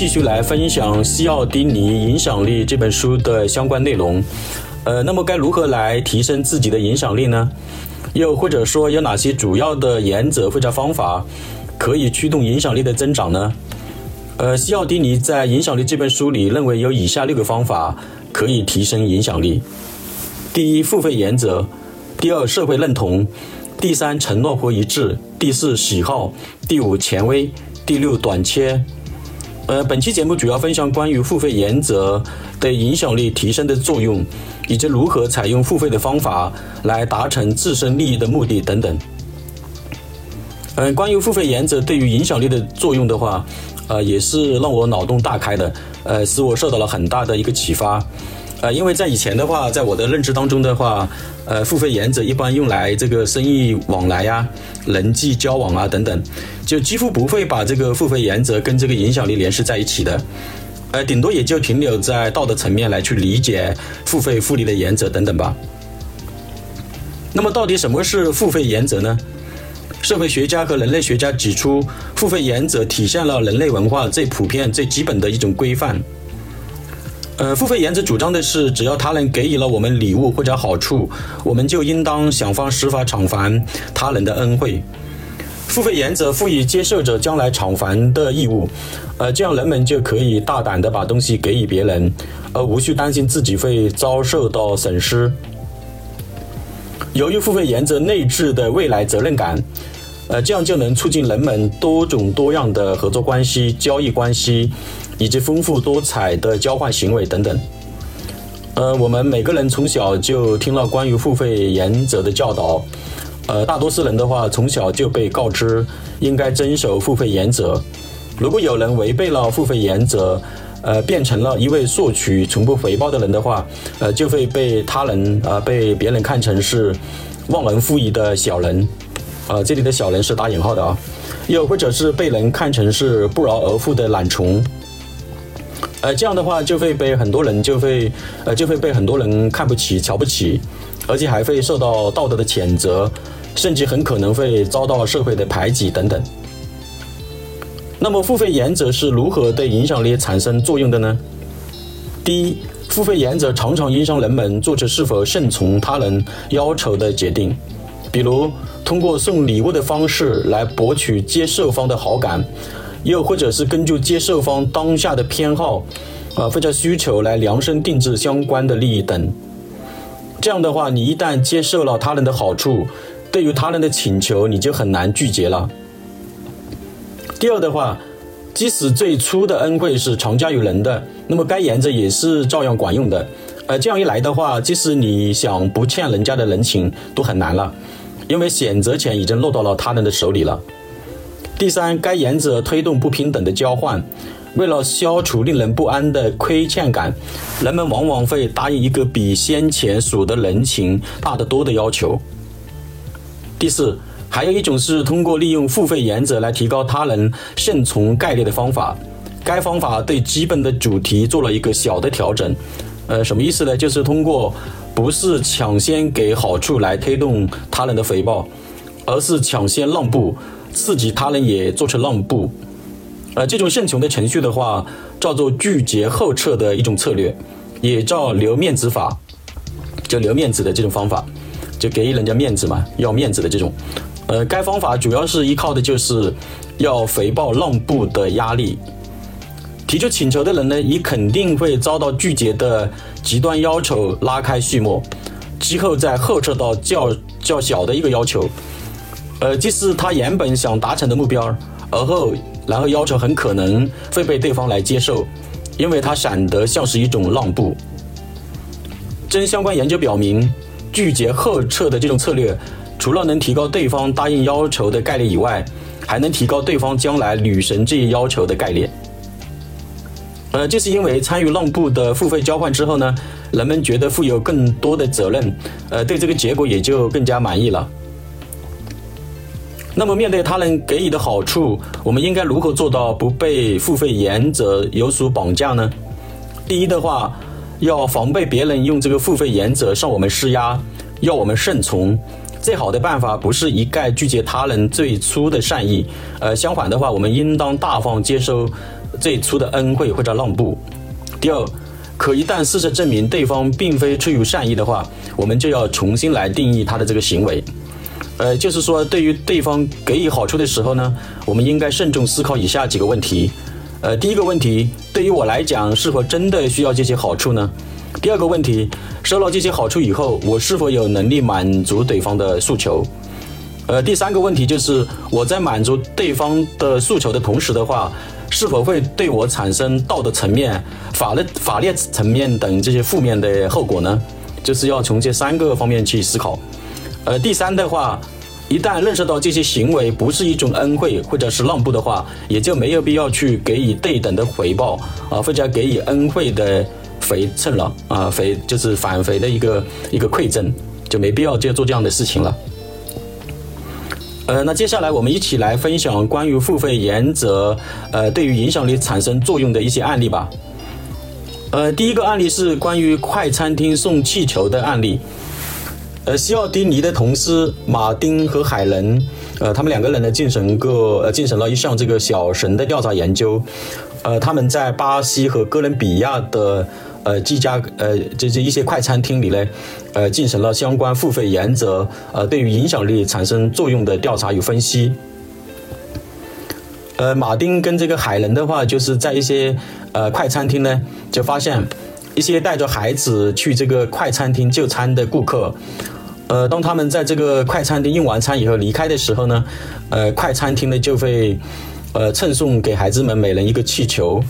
继续来分享西奥迪尼影响力这本书的相关内容。呃，那么该如何来提升自己的影响力呢？又或者说有哪些主要的原则或者方法可以驱动影响力的增长呢？呃，西奥迪尼在《影响力》这本书里认为有以下六个方法可以提升影响力：第一，付费原则；第二，社会认同；第三，承诺或一致；第四，喜好；第五，权威；第六，短缺。呃，本期节目主要分享关于付费原则对影响力提升的作用，以及如何采用付费的方法来达成自身利益的目的等等。嗯，关于付费原则对于影响力的作用的话，呃，也是让我脑洞大开的，呃，使我受到了很大的一个启发。呃，因为在以前的话，在我的认知当中的话，呃，付费原则一般用来这个生意往来呀、人际交往啊等等，就几乎不会把这个付费原则跟这个影响力联系在一起的，呃，顶多也就停留在道德层面来去理解付费复利的原则等等吧。那么，到底什么是付费原则呢？社会学家和人类学家指出，付费原则体现了人类文化最普遍、最基本的一种规范。呃，付费原则主张的是，只要他人给予了我们礼物或者好处，我们就应当想方设法偿还他人的恩惠。付费原则赋予接受者将来偿还的义务，呃，这样人们就可以大胆地把东西给予别人，而无需担心自己会遭受到损失。由于付费原则内置的未来责任感，呃，这样就能促进人们多种多样的合作关系、交易关系。以及丰富多彩的交换行为等等。呃，我们每个人从小就听了关于付费原则的教导。呃，大多数人的话，从小就被告知应该遵守付费原则。如果有人违背了付费原则，呃，变成了一位索取从不回报的人的话，呃，就会被他人啊，被别人看成是忘恩负义的小人。啊，这里的小人是打引号的啊。又或者是被人看成是不劳而获的懒虫。呃，这样的话就会被很多人就会，呃，就会被很多人看不起、瞧不起，而且还会受到道德的谴责，甚至很可能会遭到社会的排挤等等。那么，付费原则是如何对影响力产生作用的呢？第一，付费原则常常影响人们做出是否顺从他人要求的决定，比如通过送礼物的方式来博取接受方的好感。又或者是根据接受方当下的偏好，啊或者需求来量身定制相关的利益等。这样的话，你一旦接受了他人的好处，对于他人的请求，你就很难拒绝了。第二的话，即使最初的恩惠是常加于人的，那么该原则也是照样管用的。呃，这样一来的话，即使你想不欠人家的人情都很难了，因为选择权已经落到了他人的手里了。第三，该原则推动不平等的交换。为了消除令人不安的亏欠感，人们往往会答应一个比先前数的人情大得多的要求。第四，还有一种是通过利用付费原则来提高他人顺从概率的方法。该方法对基本的主题做了一个小的调整。呃，什么意思呢？就是通过不是抢先给好处来推动他人的回报，而是抢先让步。刺激他人也做出让步，呃，这种顺从的程序的话，叫做拒绝后撤的一种策略，也叫留面子法，就留面子的这种方法，就给人家面子嘛，要面子的这种。呃，该方法主要是依靠的就是要回报让步的压力。提出请求的人呢，以肯定会遭到拒绝的极端要求拉开序幕，之后再后撤到较较小的一个要求。呃，即使他原本想达成的目标，而后然后要求很可能会被对方来接受，因为他显得像是一种让步。真相关研究表明，拒绝后撤的这种策略，除了能提高对方答应要求的概率以外，还能提高对方将来履行这一要求的概率。呃，就是因为参与让步的付费交换之后呢，人们觉得负有更多的责任，呃，对这个结果也就更加满意了。那么，面对他人给予的好处，我们应该如何做到不被付费原则有所绑架呢？第一的话，要防备别人用这个付费原则向我们施压，要我们顺从。最好的办法不是一概拒绝他人最初的善意，呃，相反的话，我们应当大方接收最初的恩惠或者让步。第二，可一旦事实证明对方并非出于善意的话，我们就要重新来定义他的这个行为。呃，就是说，对于对方给予好处的时候呢，我们应该慎重思考以下几个问题。呃，第一个问题，对于我来讲，是否真的需要这些好处呢？第二个问题，收到这些好处以后，我是否有能力满足对方的诉求？呃，第三个问题就是我在满足对方的诉求的同时的话，是否会对我产生道德层面、法律法律层面等这些负面的后果呢？就是要从这三个方面去思考。呃，第三的话，一旦认识到这些行为不是一种恩惠或者是让步的话，也就没有必要去给予对等的回报啊，或者给予恩惠的回赠了啊，回就是返回的一个一个馈赠，就没必要再做这样的事情了。呃，那接下来我们一起来分享关于付费原则呃对于影响力产生作用的一些案例吧。呃，第一个案例是关于快餐厅送气球的案例。呃，西奥迪尼的同事马丁和海伦，呃，他们两个人呢进行个呃进行了一项这个小神的调查研究，呃，他们在巴西和哥伦比亚的呃几家呃这这一些快餐厅里呢，呃进行了相关付费原则呃对于影响力产生作用的调查与分析。呃，马丁跟这个海伦的话，就是在一些呃快餐厅呢，就发现。一些带着孩子去这个快餐厅就餐的顾客，呃，当他们在这个快餐厅用完餐以后离开的时候呢，呃，快餐厅呢就会，呃，赠送给孩子们每人一个气球。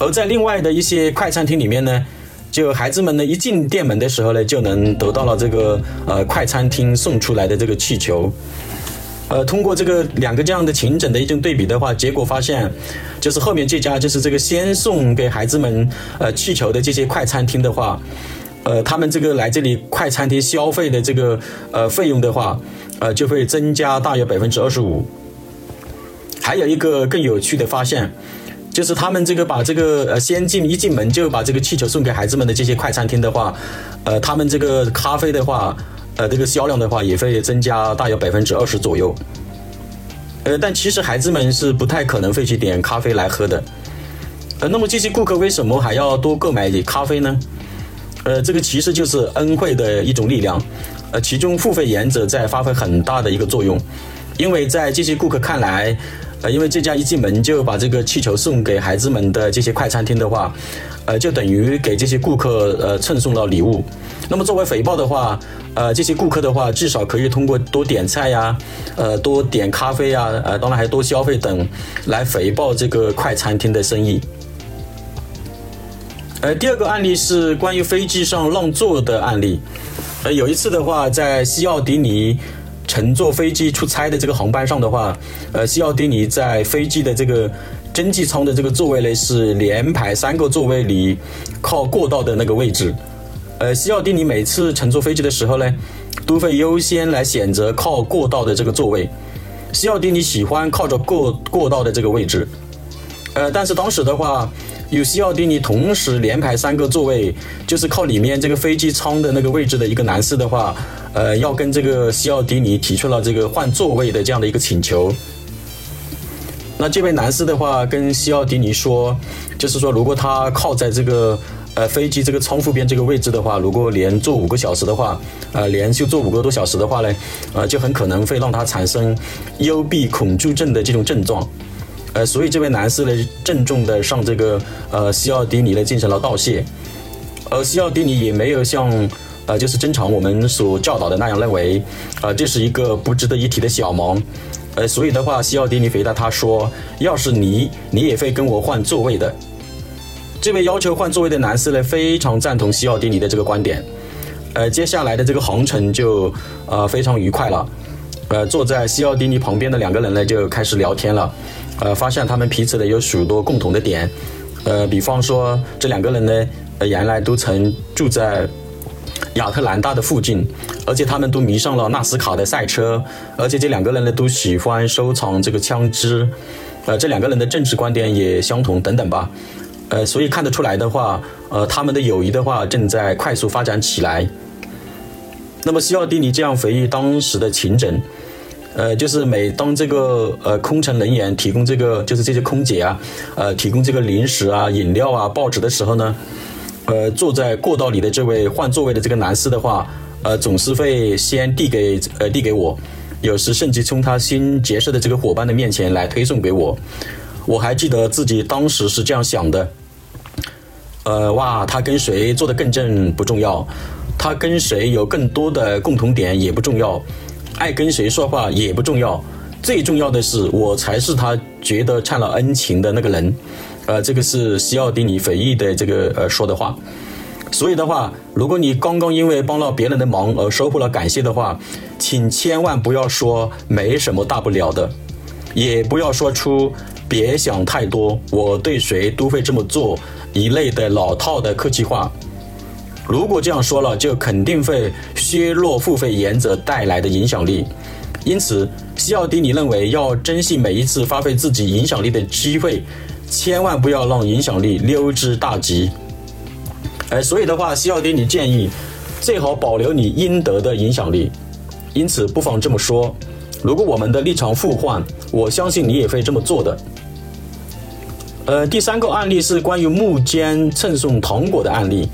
而在另外的一些快餐厅里面呢，就孩子们呢一进店门的时候呢，就能得到了这个呃快餐厅送出来的这个气球。呃，通过这个两个这样的情景的一种对比的话，结果发现，就是后面这家就是这个先送给孩子们呃气球的这些快餐厅的话，呃，他们这个来这里快餐厅消费的这个呃费用的话，呃，就会增加大约百分之二十五。还有一个更有趣的发现，就是他们这个把这个呃先进一进门就把这个气球送给孩子们的这些快餐厅的话，呃，他们这个咖啡的话。呃，这个销量的话也会增加大约百分之二十左右。呃，但其实孩子们是不太可能会去点咖啡来喝的。呃，那么这些顾客为什么还要多购买咖啡呢？呃，这个其实就是恩惠的一种力量。呃，其中付费原则在发挥很大的一个作用，因为在这些顾客看来，呃，因为这家一进门就把这个气球送给孩子们的这些快餐厅的话。呃，就等于给这些顾客呃赠送了礼物。那么作为回报的话，呃，这些顾客的话，至少可以通过多点菜呀，呃，多点咖啡呀，呃，当然还多消费等，来回报这个快餐厅的生意。呃，第二个案例是关于飞机上让座的案例。呃，有一次的话，在西奥迪尼乘坐飞机出差的这个航班上的话，呃，西奥迪尼在飞机的这个。经济舱的这个座位呢是连排三个座位里靠过道的那个位置。呃，西奥迪尼每次乘坐飞机的时候呢，都会优先来选择靠过道的这个座位。西奥迪尼喜欢靠着过过道的这个位置。呃，但是当时的话，有西奥迪尼同时连排三个座位，就是靠里面这个飞机舱的那个位置的一个男士的话，呃，要跟这个西奥迪尼提出了这个换座位的这样的一个请求。那这位男士的话跟西奥迪尼说，就是说如果他靠在这个呃飞机这个窗户边这个位置的话，如果连坐五个小时的话，呃连续坐五个多小时的话呢，呃就很可能会让他产生幽闭恐惧症的这种症状，呃所以这位男士呢郑重的向这个呃西奥迪尼呢进行了道谢，而西奥迪尼也没有像呃就是正常我们所教导的那样认为，啊这是一个不值得一提的小忙。呃，所以的话，西奥迪尼回答他说：“要是你，你也会跟我换座位的。”这位要求换座位的男士呢，非常赞同西奥迪尼的这个观点。呃，接下来的这个航程就呃非常愉快了。呃，坐在西奥迪尼旁边的两个人呢，就开始聊天了。呃，发现他们彼此呢有许多共同的点。呃，比方说这两个人呢，呃，原来都曾住在。亚特兰大的附近，而且他们都迷上了纳斯卡的赛车，而且这两个人呢都喜欢收藏这个枪支，呃，这两个人的政治观点也相同等等吧，呃，所以看得出来的话，呃，他们的友谊的话正在快速发展起来。那么西奥蒂尼这样回忆当时的情景，呃，就是每当这个呃空乘人员提供这个就是这些空姐啊，呃提供这个零食啊、饮料啊、报纸的时候呢，呃坐在过道里的这位换座位的这个男士的话，呃总是会先递给呃递给我，有时甚至从他新结识的这个伙伴的面前来推送给我。我还记得自己当时是这样想的，呃哇，他跟谁坐得更正不重要，他跟谁有更多的共同点也不重要。爱跟谁说话也不重要，最重要的是我才是他觉得欠了恩情的那个人。呃，这个是西奥迪尼回忆的这个呃说的话。所以的话，如果你刚刚因为帮了别人的忙而收获了感谢的话，请千万不要说没什么大不了的，也不要说出别想太多，我对谁都会这么做一类的老套的客气话。如果这样说了，就肯定会削弱付费原则带来的影响力。因此，西奥迪尼认为要珍惜每一次发挥自己影响力的机会，千万不要让影响力溜之大吉。哎，所以的话，西奥迪尼建议最好保留你应得的影响力。因此，不妨这么说：如果我们的立场互换，我相信你也会这么做的。呃，第三个案例是关于幕间赠送糖果的案例。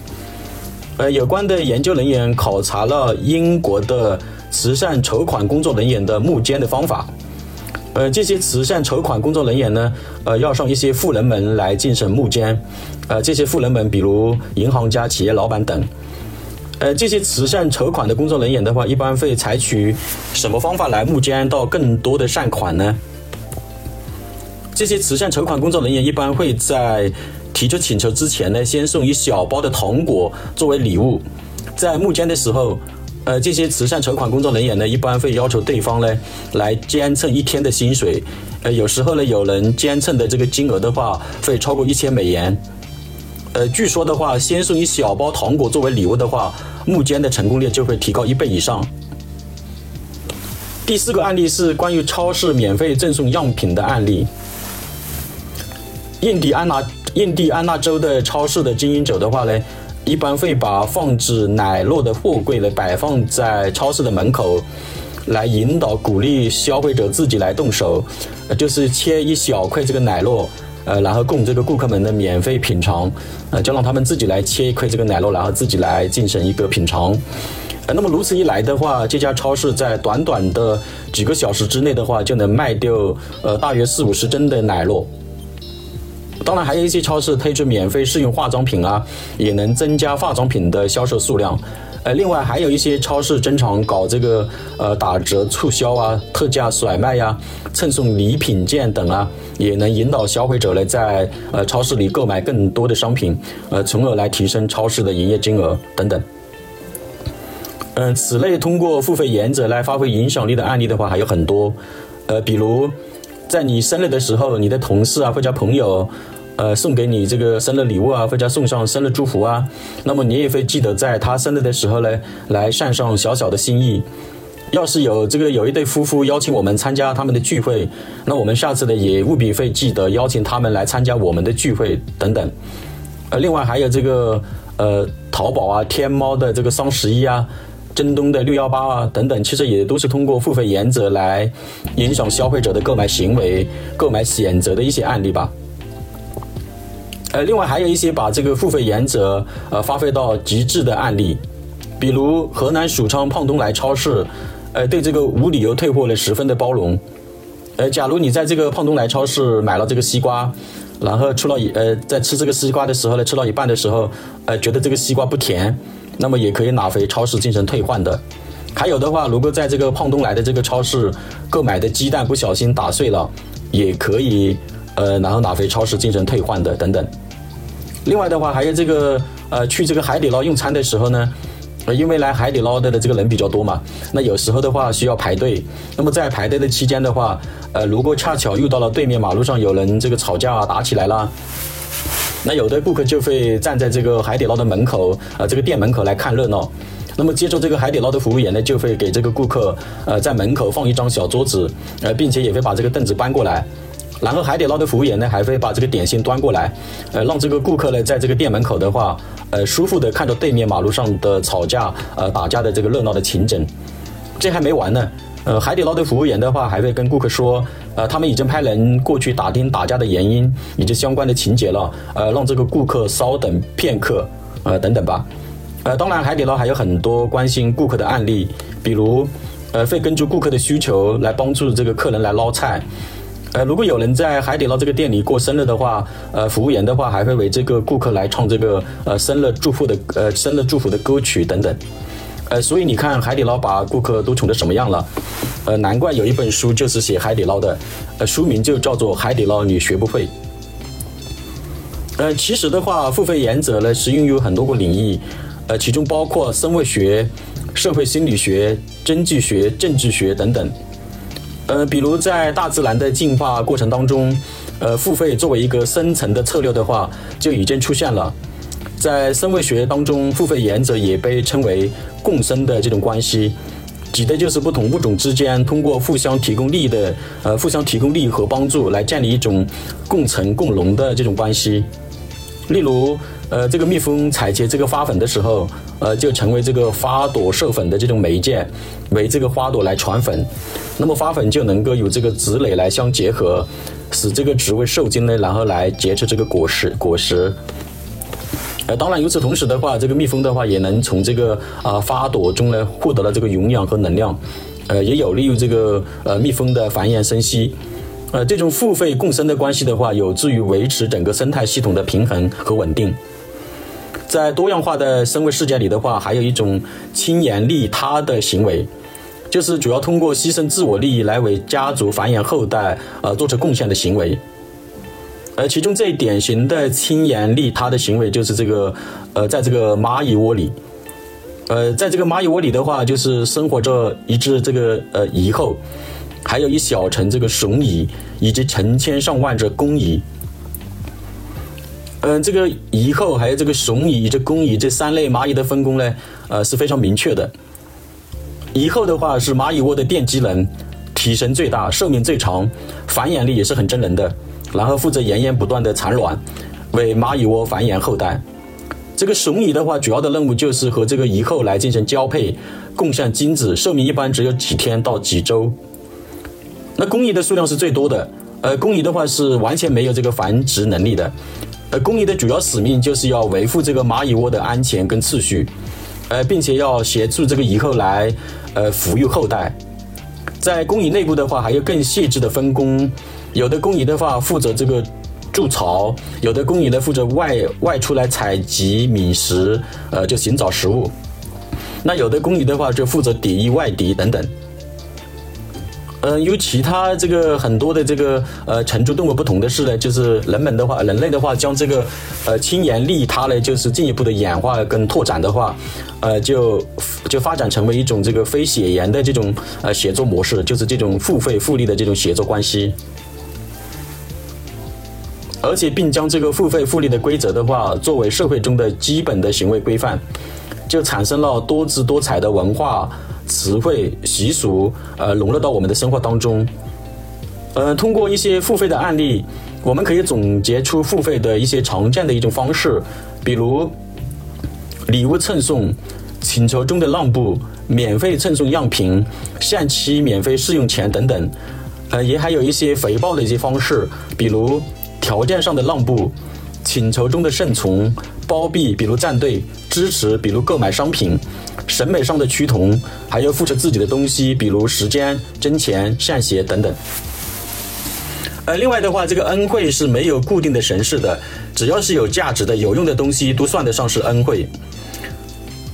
呃，有关的研究人员考察了英国的慈善筹款工作人员的募捐的方法。呃，这些慈善筹款工作人员呢，呃，要上一些富人们来进行募捐。呃，这些富人们，比如银行家、企业老板等。呃，这些慈善筹款的工作人员的话，一般会采取什么方法来募捐到更多的善款呢？这些慈善筹款工作人员一般会在。提出请求之前呢，先送一小包的糖果作为礼物。在募捐的时候，呃，这些慈善筹款工作人员呢，一般会要求对方呢来捐赠一天的薪水。呃，有时候呢，有人捐赠的这个金额的话，会超过一千美元。呃，据说的话，先送一小包糖果作为礼物的话，募捐的成功率就会提高一倍以上。第四个案例是关于超市免费赠送样品的案例。印第安纳。印第安纳州的超市的经营者的话呢，一般会把放置奶酪的货柜呢摆放在超市的门口，来引导鼓励消费者自己来动手，就是切一小块这个奶酪，呃，然后供这个顾客们的免费品尝，呃，就让他们自己来切一块这个奶酪，然后自己来进行一个品尝，呃，那么如此一来的话，这家超市在短短的几个小时之内的话，就能卖掉呃大约四五十吨的奶酪。当然，还有一些超市推出免费试用化妆品啊，也能增加化妆品的销售数量。呃，另外还有一些超市经常搞这个呃打折促销啊、特价甩卖呀、赠送礼品券等啊，也能引导消费者呢在呃超市里购买更多的商品，呃，从而来提升超市的营业金额等等。嗯，此类通过付费原则来发挥影响力的案例的话还有很多。呃，比如在你生日的时候，你的同事啊或者朋友。呃，送给你这个生日礼物啊，或者送上生日祝福啊，那么你也会记得在他生日的时候呢，来献上小小的心意。要是有这个有一对夫妇邀请我们参加他们的聚会，那我们下次呢也务必会记得邀请他们来参加我们的聚会等等。呃，另外还有这个呃，淘宝啊、天猫的这个双十一啊、京东的六幺八啊等等，其实也都是通过付费原则来影响消费者的购买行为、购买选择的一些案例吧。呃，另外还有一些把这个付费原则呃发挥到极致的案例，比如河南许昌胖东来超市，呃，对这个无理由退货呢十分的包容。呃，假如你在这个胖东来超市买了这个西瓜，然后吃了一呃，在吃这个西瓜的时候呢，吃到一半的时候，呃，觉得这个西瓜不甜，那么也可以拿回超市进行退换的。还有的话，如果在这个胖东来的这个超市购买的鸡蛋不小心打碎了，也可以呃，然后拿回超市进行退换的等等。另外的话，还有这个呃，去这个海底捞用餐的时候呢，因为来海底捞的的这个人比较多嘛，那有时候的话需要排队。那么在排队的期间的话，呃，如果恰巧遇到了对面马路上有人这个吵架打起来了，那有的顾客就会站在这个海底捞的门口，呃，这个店门口来看热闹。那么接着这个海底捞的服务员呢，就会给这个顾客呃在门口放一张小桌子，呃，并且也会把这个凳子搬过来。然后海底捞的服务员呢，还会把这个点心端过来，呃，让这个顾客呢，在这个店门口的话，呃，舒服的看着对面马路上的吵架、呃打架的这个热闹的情景。这还没完呢，呃，海底捞的服务员的话，还会跟顾客说，呃，他们已经派人过去打听打架的原因以及相关的情节了，呃，让这个顾客稍等片刻，呃，等等吧。呃，当然，海底捞还有很多关心顾客的案例，比如，呃，会根据顾客的需求来帮助这个客人来捞菜。呃，如果有人在海底捞这个店里过生日的话，呃，服务员的话还会为这个顾客来唱这个呃生日祝福的呃生日祝福的歌曲等等。呃，所以你看海底捞把顾客都宠得什么样了？呃，难怪有一本书就是写海底捞的，呃，书名就叫做《海底捞你学不会》。呃，其实的话，付费原则呢是运用很多个领域，呃，其中包括生物学、社会心理学、经济学、政治学等等。呃，比如在大自然的进化过程当中，呃，付费作为一个生存的策略的话，就已经出现了。在生物学当中，付费原则也被称为共生的这种关系，指的就是不同物种之间通过互相提供利益的，呃，互相提供利益和帮助来建立一种共存共荣的这种关系。例如，呃，这个蜜蜂采集这个花粉的时候，呃，就成为这个花朵授粉的这种媒介，为这个花朵来传粉，那么花粉就能够有这个子蕾来相结合，使这个植物受精呢，然后来结出这个果实果实。呃，当然，与此同时的话，这个蜜蜂的话也能从这个啊花朵中呢获得了这个营养和能量，呃，也有利于这个呃蜜蜂的繁衍生息。呃，这种付费共生的关系的话，有助于维持整个生态系统的平衡和稳定。在多样化的生物世界里的话，还有一种亲缘利他的行为，就是主要通过牺牲自我利益来为家族繁衍后代呃做出贡献的行为。而，其中最典型的亲缘利他的行为就是这个，呃，在这个蚂蚁窝里，呃，在这个蚂蚁窝里的话，就是生活着一只这个呃蚁后，还有一小层这个雄蚁，以及成千上万只公蚁。嗯，这个蚁后还有这个雄蚁、这公蚁这三类蚂蚁的分工呢，呃是非常明确的。蚁后的话是蚂蚁窝的奠基人，体型最大，寿命最长，繁衍力也是很惊人的。然后负责源源不断的产卵，为蚂蚁窝繁衍后代。这个雄蚁的话，主要的任务就是和这个蚁后来进行交配，共享精子，寿命一般只有几天到几周。那公蚁的数量是最多的，呃，公蚁的话是完全没有这个繁殖能力的。呃，公蚁的主要使命就是要维护这个蚂蚁窝的安全跟秩序，呃，并且要协助这个蚁后来，呃，抚育后代。在公蚁内部的话，还有更细致的分工。有的工蚁的话负责这个筑巢，有的工蚁呢负责外外出来采集觅食，呃，就寻找食物。那有的工蚁的话就负责抵御外敌等等。嗯，与其他这个很多的这个呃成株动物不同的是呢，就是人们的话，人类的话将这个呃亲缘利他呢，就是进一步的演化跟拓展的话，呃，就就发展成为一种这个非血缘的这种呃协作模式，就是这种付费复利的这种协作关系。而且，并将这个付费复利的规则的话，作为社会中的基本的行为规范，就产生了多姿多彩的文化词汇习俗，呃，融入到我们的生活当中。呃，通过一些付费的案例，我们可以总结出付费的一些常见的一种方式，比如礼物赠送、请求中的让步、免费赠送样品、限期免费试用权等等。呃，也还有一些回报的一些方式，比如。条件上的让步，请求中的顺从，包庇，比如站队；支持，比如购买商品；审美上的趋同，还要付出自己的东西，比如时间、金钱、善行等等。呃，另外的话，这个恩惠是没有固定的形式的，只要是有价值的、有用的东西，都算得上是恩惠。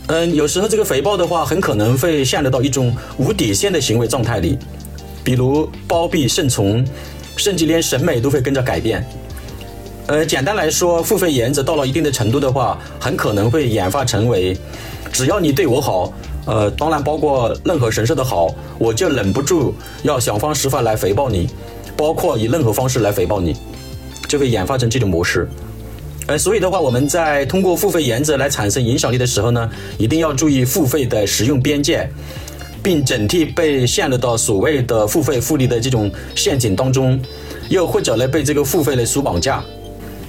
嗯，有时候这个回报的话，很可能会陷入到一种无底线的行为状态里，比如包庇、顺从，甚至连审美都会跟着改变。呃，简单来说，付费原则到了一定的程度的话，很可能会演化成为，只要你对我好，呃，当然包括任何神社的好，我就忍不住要想方设法来回报你，包括以任何方式来回报你，就会演化成这种模式。呃，所以的话，我们在通过付费原则来产生影响力的时候呢，一定要注意付费的使用边界，并警惕被陷入到所谓的付费复利的这种陷阱当中，又或者呢被这个付费的所绑架。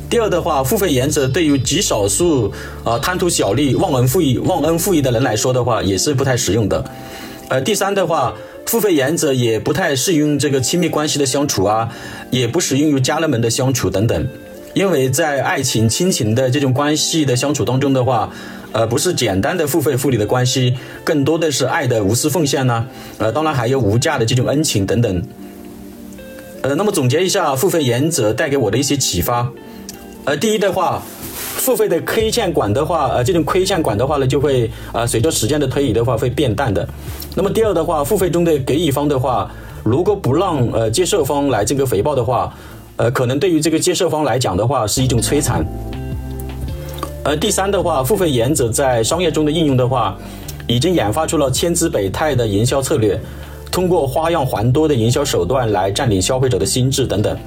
第二的话，付费原则对于极少数啊贪图小利、忘恩负义、忘恩负义的人来说的话，也是不太实用的。呃，第三的话，付费原则也不太适用这个亲密关系的相处啊，也不适用于家人们的相处等等。因为在爱情、亲情的这种关系的相处当中的话，呃，不是简单的付费付礼的关系，更多的是爱的无私奉献呢。呃，当然还有无价的这种恩情等等。呃，那么总结一下付费原则带给我的一些启发。呃，第一的话，付费的亏欠感的话，呃，这种亏欠感的话呢，就会呃随着时间的推移的话会变淡的。那么第二的话，付费中的给予方的话，如果不让呃接受方来这个回报的话，呃，可能对于这个接受方来讲的话，是一种摧残。呃，第三的话，付费原则在商业中的应用的话，已经研发出了千姿百态的营销策略，通过花样繁多的营销手段来占领消费者的心智等等。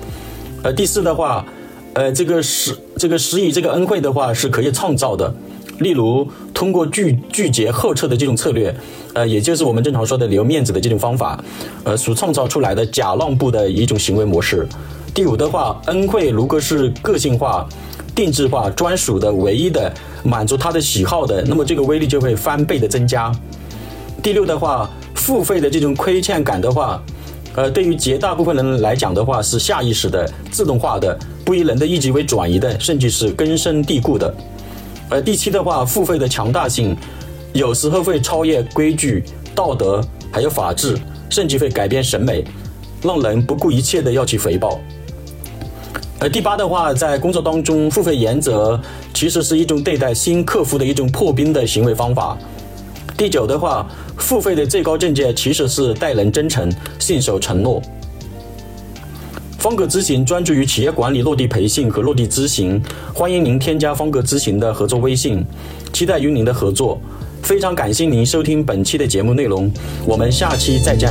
呃，第四的话，呃，这个施这个施以这个恩惠的话是可以创造的，例如通过拒拒绝后撤的这种策略，呃，也就是我们正常说的留面子的这种方法，呃，所创造出来的假让步的一种行为模式。第五的话，恩惠如果是个性化、定制化、专属的、唯一的，满足他的喜好的，那么这个威力就会翻倍的增加。第六的话，付费的这种亏欠感的话，呃，对于绝大部分人来讲的话，是下意识的、自动化的、不以人的意志为转移的，甚至是根深蒂固的。而第七的话，付费的强大性，有时候会超越规矩、道德，还有法治，甚至会改变审美，让人不顾一切的要去回报。而第八的话，在工作当中，付费原则其实是一种对待新客户的一种破冰的行为方法。第九的话，付费的最高境界其实是待人真诚、信守承诺。方格咨询专注于企业管理落地培训和落地咨询，欢迎您添加方格咨询的合作微信，期待与您的合作。非常感谢您收听本期的节目内容，我们下期再见。